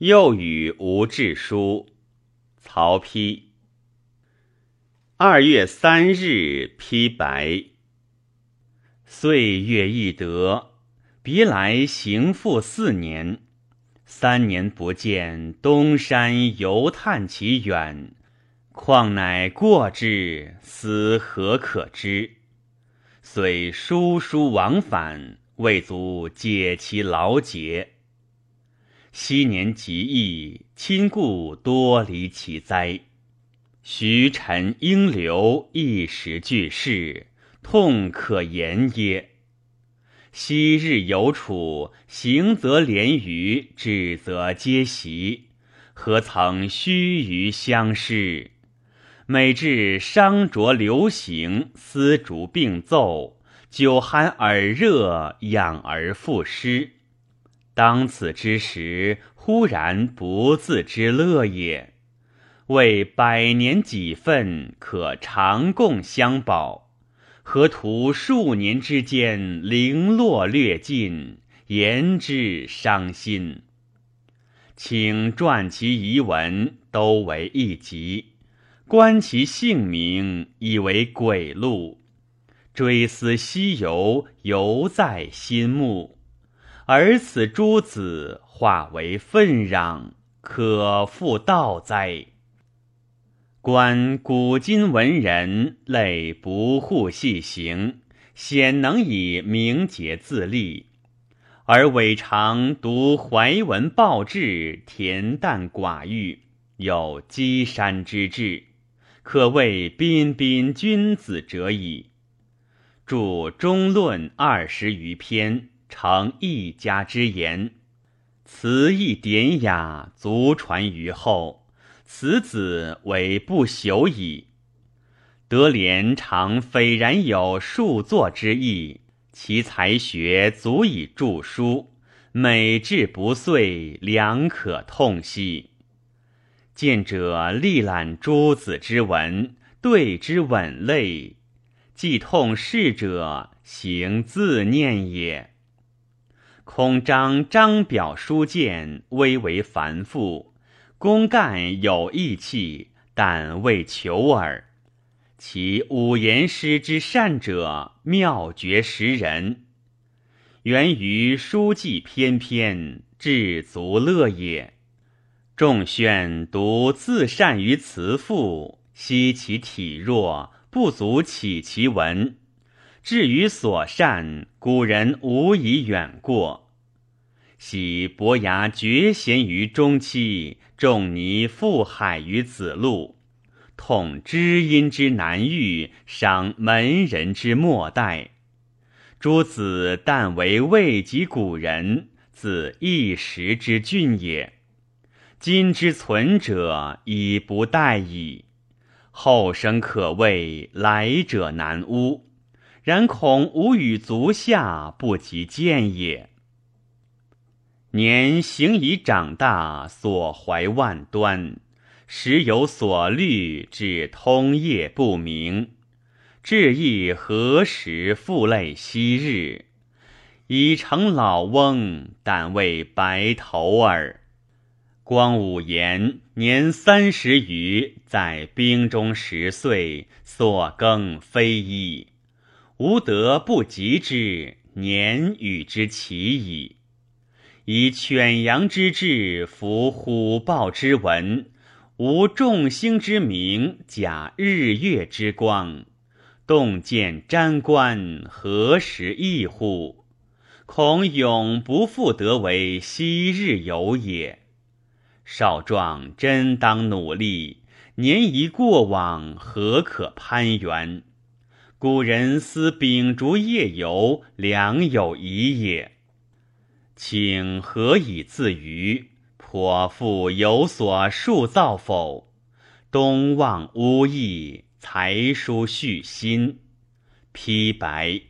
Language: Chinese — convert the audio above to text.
又与吴志书。曹丕。二月三日，披白。岁月易得，别来行复四年。三年不见，东山犹叹其远。况乃过之，思何可知？虽疏疏往返，未足解其劳结。昔年极易，亲故多离其灾。徐臣应流，一时俱逝，痛可言耶？昔日有处，行则连于，止则皆习，何曾须臾相失？每至商浊流行，丝竹并奏，酒酣耳热，养而复失。当此之时，忽然不自知乐也。为百年己份，可长共相保。何图数年之间，零落略尽，言之伤心。请传其遗文，都为一集；观其姓名，以为鬼录。追思西游，犹在心目。而此诸子，化为愤壤，可复道哉？观古今文人，类不护细行，鲜能以明节自立；而伟常读怀文抱志，恬淡寡欲，有积山之志，可谓彬彬君子者矣。著中论二十余篇，成一家之言，词意典雅，足传于后。此子为不朽矣。德廉常斐然有数作之意，其才学足以著书，美志不遂，良可痛惜。见者历览诸子之文，对之稳类；既痛逝者，行自念也。孔章章表书见，微为繁复。公干有义气，但为求耳。其五言诗之善者，妙绝识人，源于书记翩翩，至足乐也。众炫独自善于辞赋，惜其体弱，不足启其文。至于所善，古人无以远过。喜伯牙绝贤于中期，仲尼赴海于子路，痛知音之难遇，伤门人之莫待。诸子但为未及古人，自一时之俊也。今之存者已不待矣。后生可畏，来者难污。然恐吾与足下，不及见也。年行已长大，所怀万端，时有所虑，至通夜不明。至意何时复类昔日？已成老翁，但为白头耳。光武言年三十余，在兵中十岁，所更非一。吾德不及之，年与之齐矣。以犬羊之志，服虎豹之文，无众星之明，假日月之光，洞见瞻观，何时异乎？恐永不复得为昔日有也。少壮真当努力，年已过往，何可攀援？古人思秉烛夜游，良有疑也。请何以自娱？颇复有所数造否？东望乌意，才疏续心。披白。